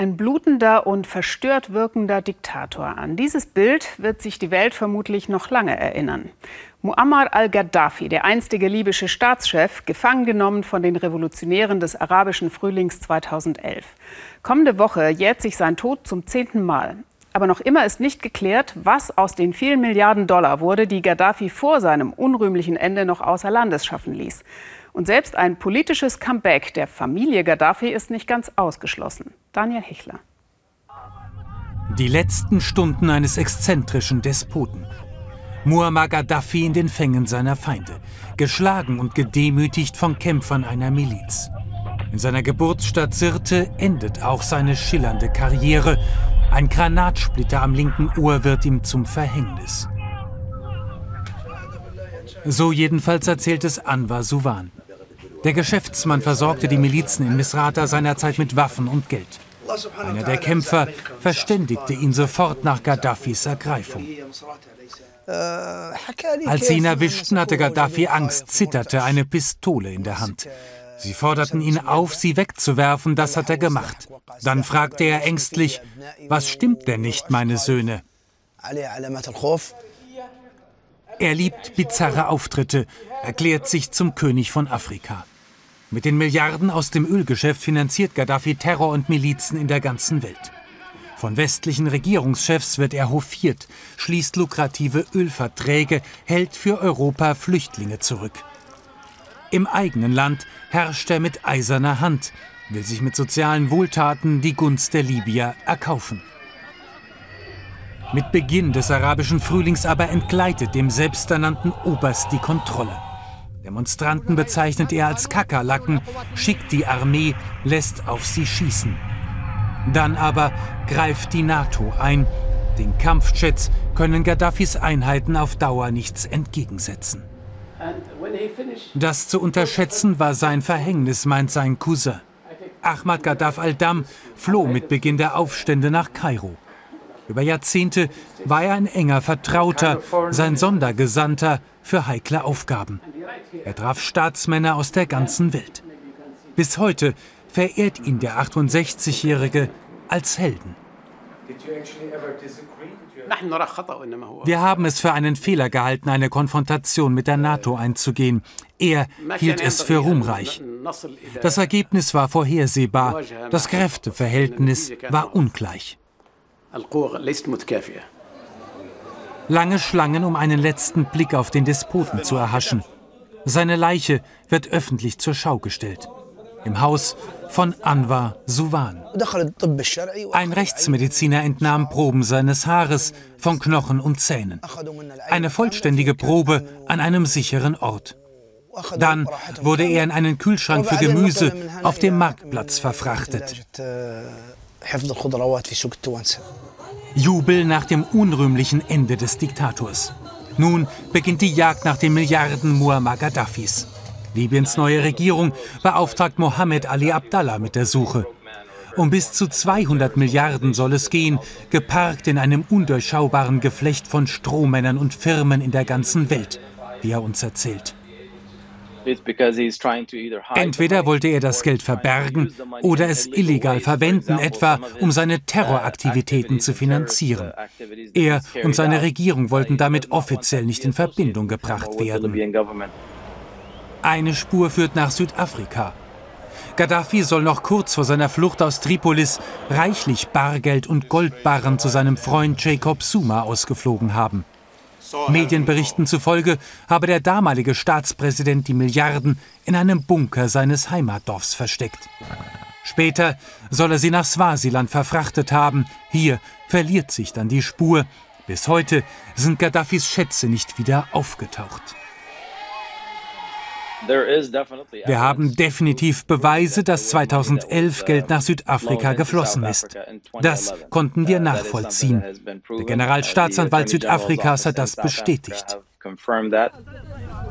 Ein blutender und verstört wirkender Diktator. An dieses Bild wird sich die Welt vermutlich noch lange erinnern. Muammar al-Gaddafi, der einstige libysche Staatschef, gefangen genommen von den Revolutionären des arabischen Frühlings 2011. Kommende Woche jährt sich sein Tod zum zehnten Mal. Aber noch immer ist nicht geklärt, was aus den vielen Milliarden Dollar wurde, die Gaddafi vor seinem unrühmlichen Ende noch außer Landes schaffen ließ. Und selbst ein politisches Comeback der Familie Gaddafi ist nicht ganz ausgeschlossen. Daniel Hechler. Die letzten Stunden eines exzentrischen Despoten. Muammar Gaddafi in den Fängen seiner Feinde, geschlagen und gedemütigt von Kämpfern einer Miliz. In seiner Geburtsstadt Sirte endet auch seine schillernde Karriere. Ein Granatsplitter am linken Ohr wird ihm zum Verhängnis. So jedenfalls erzählt es Anwar Suwan. Der Geschäftsmann versorgte die Milizen in Misrata seinerzeit mit Waffen und Geld. Einer der Kämpfer verständigte ihn sofort nach Gaddafis Ergreifung. Als sie ihn erwischten, hatte Gaddafi Angst, zitterte, eine Pistole in der Hand. Sie forderten ihn auf, sie wegzuwerfen, das hat er gemacht. Dann fragte er ängstlich, was stimmt denn nicht, meine Söhne? Er liebt bizarre Auftritte, erklärt sich zum König von Afrika. Mit den Milliarden aus dem Ölgeschäft finanziert Gaddafi Terror und Milizen in der ganzen Welt. Von westlichen Regierungschefs wird er hofiert, schließt lukrative Ölverträge, hält für Europa Flüchtlinge zurück. Im eigenen Land herrscht er mit eiserner Hand, will sich mit sozialen Wohltaten die Gunst der Libyer erkaufen. Mit Beginn des arabischen Frühlings aber entgleitet dem selbsternannten Oberst die Kontrolle. Demonstranten bezeichnet er als Kakerlaken, schickt die Armee, lässt auf sie schießen. Dann aber greift die NATO ein. Den Kampfjets können Gaddafis Einheiten auf Dauer nichts entgegensetzen. Das zu unterschätzen war sein Verhängnis, meint sein Cousin. Ahmad Gaddaf al-Dam floh mit Beginn der Aufstände nach Kairo. Über Jahrzehnte war er ein enger Vertrauter, sein Sondergesandter für heikle Aufgaben. Er traf Staatsmänner aus der ganzen Welt. Bis heute verehrt ihn der 68-Jährige als Helden. Wir haben es für einen Fehler gehalten, eine Konfrontation mit der NATO einzugehen. Er hielt es für ruhmreich. Das Ergebnis war vorhersehbar. Das Kräfteverhältnis war ungleich. Lange Schlangen, um einen letzten Blick auf den Despoten zu erhaschen. Seine Leiche wird öffentlich zur Schau gestellt. Im Haus von Anwar Suwan. Ein Rechtsmediziner entnahm Proben seines Haares von Knochen und Zähnen. Eine vollständige Probe an einem sicheren Ort. Dann wurde er in einen Kühlschrank für Gemüse auf dem Marktplatz verfrachtet. Jubel nach dem unrühmlichen Ende des Diktators. Nun beginnt die Jagd nach den Milliarden Muammar Gaddafis. Libyens neue Regierung beauftragt Mohammed Ali Abdallah mit der Suche. Um bis zu 200 Milliarden soll es gehen, geparkt in einem undurchschaubaren Geflecht von Strohmännern und Firmen in der ganzen Welt, wie er uns erzählt. Entweder wollte er das Geld verbergen oder es illegal verwenden, etwa um seine Terroraktivitäten zu finanzieren. Er und seine Regierung wollten damit offiziell nicht in Verbindung gebracht werden. Eine Spur führt nach Südafrika. Gaddafi soll noch kurz vor seiner Flucht aus Tripolis reichlich Bargeld und Goldbarren zu seinem Freund Jacob Zuma ausgeflogen haben. Medienberichten zufolge habe der damalige Staatspräsident die Milliarden in einem Bunker seines Heimatdorfs versteckt. Später soll er sie nach Swasiland verfrachtet haben. Hier verliert sich dann die Spur. Bis heute sind Gaddafis Schätze nicht wieder aufgetaucht. Wir haben definitiv Beweise, dass 2011 Geld nach Südafrika geflossen ist. Das konnten wir nachvollziehen. Der Generalstaatsanwalt Südafrikas hat das bestätigt.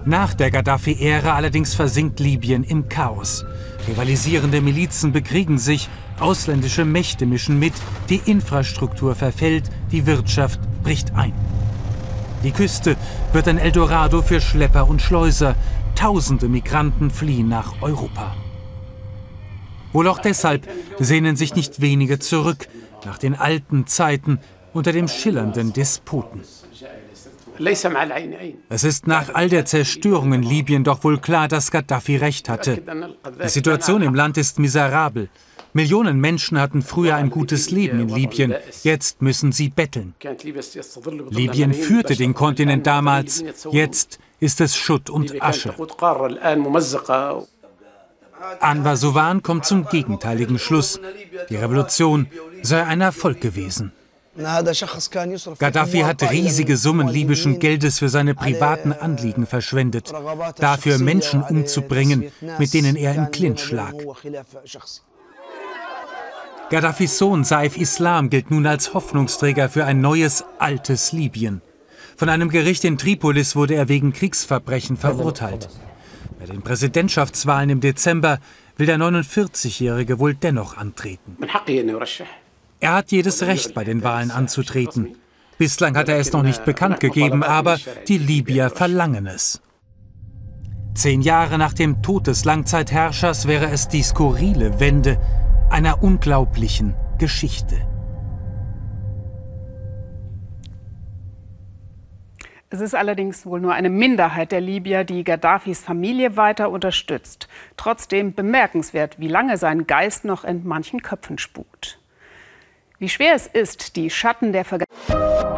Nach der Gaddafi-Ära allerdings versinkt Libyen im Chaos. Rivalisierende Milizen bekriegen sich, ausländische Mächte mischen mit, die Infrastruktur verfällt, die Wirtschaft bricht ein. Die Küste wird ein Eldorado für Schlepper und Schleuser, Tausende Migranten fliehen nach Europa. Wohl auch deshalb sehnen sich nicht wenige zurück nach den alten Zeiten unter dem schillernden Despoten. Es ist nach all der Zerstörung in Libyen doch wohl klar, dass Gaddafi recht hatte. Die Situation im Land ist miserabel. Millionen Menschen hatten früher ein gutes Leben in Libyen, jetzt müssen sie betteln. Libyen führte den Kontinent damals, jetzt ist es Schutt und Asche. Anwar Sowan kommt zum gegenteiligen Schluss. Die Revolution sei ein Erfolg gewesen. Gaddafi hat riesige Summen libyschen Geldes für seine privaten Anliegen verschwendet, dafür Menschen umzubringen, mit denen er im Clinch lag. Gaddafis Sohn Saif Islam gilt nun als Hoffnungsträger für ein neues, altes Libyen. Von einem Gericht in Tripolis wurde er wegen Kriegsverbrechen verurteilt. Bei den Präsidentschaftswahlen im Dezember will der 49-Jährige wohl dennoch antreten. Er hat jedes Recht, bei den Wahlen anzutreten. Bislang hat er es noch nicht bekannt gegeben, aber die Libyer verlangen es. Zehn Jahre nach dem Tod des Langzeitherrschers wäre es die skurrile Wende, einer unglaublichen Geschichte. Es ist allerdings wohl nur eine Minderheit der Libyer, die Gaddafis Familie weiter unterstützt. Trotzdem bemerkenswert, wie lange sein Geist noch in manchen Köpfen spukt. Wie schwer es ist, die Schatten der Vergangenheit